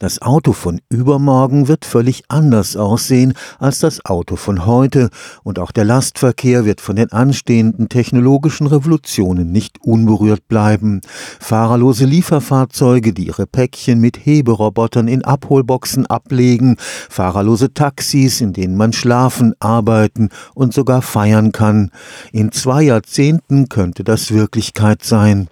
Das Auto von übermorgen wird völlig anders aussehen als das Auto von heute, und auch der Lastverkehr wird von den anstehenden technologischen Revolutionen nicht unberührt bleiben. Fahrerlose Lieferfahrzeuge, die ihre Päckchen mit Heberobotern in Abholboxen ablegen, fahrerlose Taxis, in denen man schlafen, arbeiten und sogar feiern kann. In zwei Jahrzehnten könnte das Wirklichkeit sein.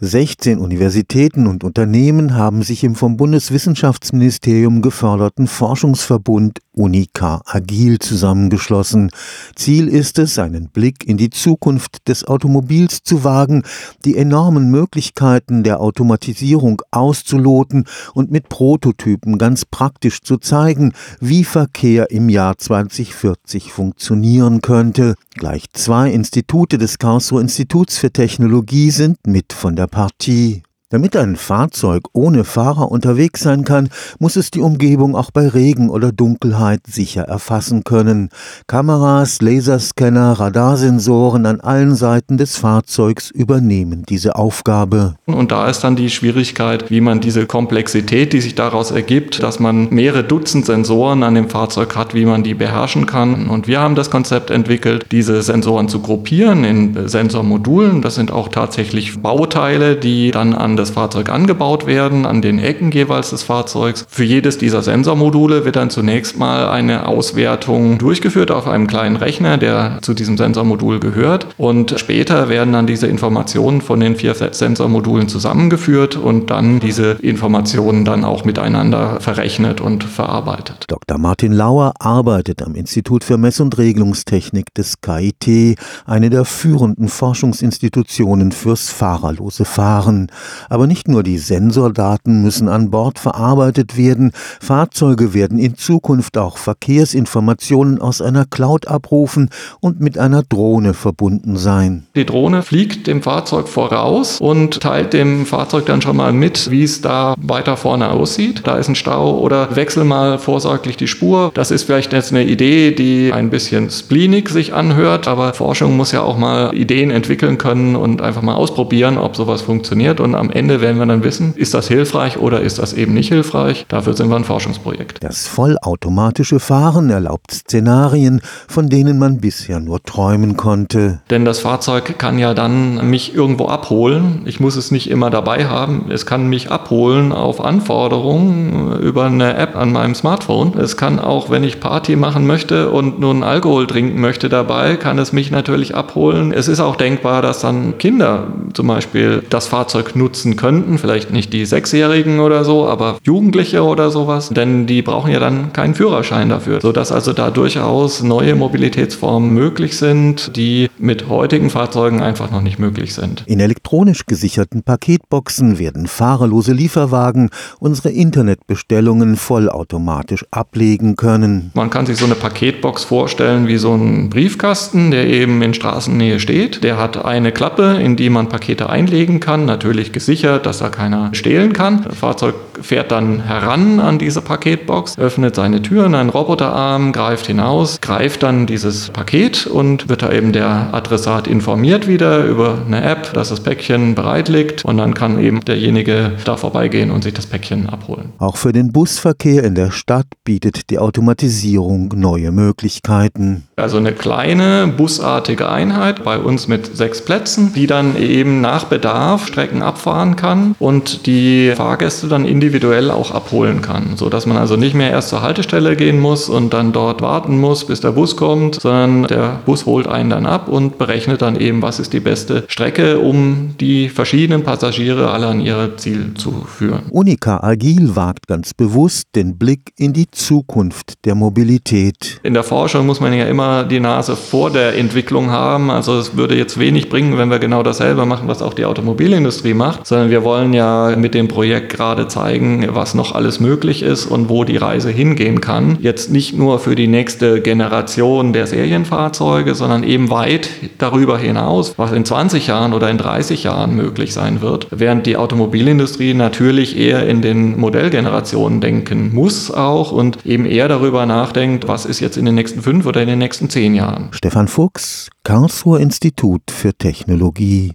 16 Universitäten und Unternehmen haben sich im vom Bundeswissenschaftsministerium geförderten Forschungsverbund Unica Agil zusammengeschlossen. Ziel ist es, einen Blick in die Zukunft des Automobils zu wagen, die enormen Möglichkeiten der Automatisierung auszuloten und mit Prototypen ganz praktisch zu zeigen, wie Verkehr im Jahr 2040 funktionieren könnte. Gleich zwei Institute des Karlsruher Instituts für Technologie sind mit von der Partie. Damit ein Fahrzeug ohne Fahrer unterwegs sein kann, muss es die Umgebung auch bei Regen oder Dunkelheit sicher erfassen können. Kameras, Laserscanner, Radarsensoren an allen Seiten des Fahrzeugs übernehmen diese Aufgabe. Und da ist dann die Schwierigkeit, wie man diese Komplexität, die sich daraus ergibt, dass man mehrere Dutzend Sensoren an dem Fahrzeug hat, wie man die beherrschen kann. Und wir haben das Konzept entwickelt, diese Sensoren zu gruppieren in Sensormodulen. Das sind auch tatsächlich Bauteile, die dann an das Fahrzeug angebaut werden, an den Ecken jeweils des Fahrzeugs. Für jedes dieser Sensormodule wird dann zunächst mal eine Auswertung durchgeführt auf einem kleinen Rechner, der zu diesem Sensormodul gehört. Und später werden dann diese Informationen von den vier Sensormodulen zusammengeführt und dann diese Informationen dann auch miteinander verrechnet und verarbeitet. Dr. Martin Lauer arbeitet am Institut für Mess- und Regelungstechnik des KIT, eine der führenden Forschungsinstitutionen fürs fahrerlose Fahren. Aber nicht nur die Sensordaten müssen an Bord verarbeitet werden, Fahrzeuge werden in Zukunft auch Verkehrsinformationen aus einer Cloud abrufen und mit einer Drohne verbunden sein. Die Drohne fliegt dem Fahrzeug voraus und teilt dem Fahrzeug dann schon mal mit, wie es da weiter vorne aussieht. Da ist ein Stau oder wechsel mal vorsorglich die Spur. Das ist vielleicht jetzt eine Idee, die ein bisschen spleenig sich anhört, aber Forschung muss ja auch mal Ideen entwickeln können und einfach mal ausprobieren, ob sowas funktioniert und am Ende werden wir dann wissen, ist das hilfreich oder ist das eben nicht hilfreich. Dafür sind wir ein Forschungsprojekt. Das vollautomatische Fahren erlaubt Szenarien, von denen man bisher nur träumen konnte. Denn das Fahrzeug kann ja dann mich irgendwo abholen. Ich muss es nicht immer dabei haben. Es kann mich abholen auf Anforderungen über eine App an meinem Smartphone. Es kann auch, wenn ich Party machen möchte und nun Alkohol trinken möchte dabei, kann es mich natürlich abholen. Es ist auch denkbar, dass dann Kinder zum Beispiel das Fahrzeug nutzen nutzen könnten. Vielleicht nicht die Sechsjährigen oder so, aber Jugendliche oder sowas. Denn die brauchen ja dann keinen Führerschein dafür. Sodass also da durchaus neue Mobilitätsformen möglich sind, die mit heutigen Fahrzeugen einfach noch nicht möglich sind. In elektronisch gesicherten Paketboxen werden fahrerlose Lieferwagen unsere Internetbestellungen vollautomatisch ablegen können. Man kann sich so eine Paketbox vorstellen wie so ein Briefkasten, der eben in Straßennähe steht. Der hat eine Klappe, in die man Pakete einlegen kann, natürlich gesichert gesichert, dass da keiner stehlen kann. Fahrzeug fährt dann heran an diese Paketbox, öffnet seine Türen, ein Roboterarm greift hinaus, greift dann dieses Paket und wird da eben der Adressat informiert wieder über eine App, dass das Päckchen bereit liegt und dann kann eben derjenige da vorbeigehen und sich das Päckchen abholen. Auch für den Busverkehr in der Stadt bietet die Automatisierung neue Möglichkeiten. Also eine kleine busartige Einheit bei uns mit sechs Plätzen, die dann eben nach Bedarf Strecken abfahren kann und die Fahrgäste dann individuell auch abholen kann, sodass man also nicht mehr erst zur Haltestelle gehen muss und dann dort warten muss, bis der Bus kommt, sondern der Bus holt einen dann ab und berechnet dann eben, was ist die beste Strecke, um die verschiedenen Passagiere alle an ihr Ziel zu führen. Unica Agil wagt ganz bewusst den Blick in die Zukunft der Mobilität. In der Forschung muss man ja immer die Nase vor der Entwicklung haben. Also es würde jetzt wenig bringen, wenn wir genau dasselbe machen, was auch die Automobilindustrie macht, sondern wir wollen ja mit dem Projekt gerade zeigen, was noch alles möglich ist und wo die Reise hingehen kann. Jetzt nicht nur für die nächste Generation der Serienfahrzeuge, sondern eben weit darüber hinaus, was in 20 Jahren oder in 30 Jahren möglich sein wird. Während die Automobilindustrie natürlich eher in den Modellgenerationen denken muss auch und eben eher darüber nachdenkt, was ist jetzt in den nächsten fünf oder in den nächsten zehn Jahren. Stefan Fuchs, Karlsruher Institut für Technologie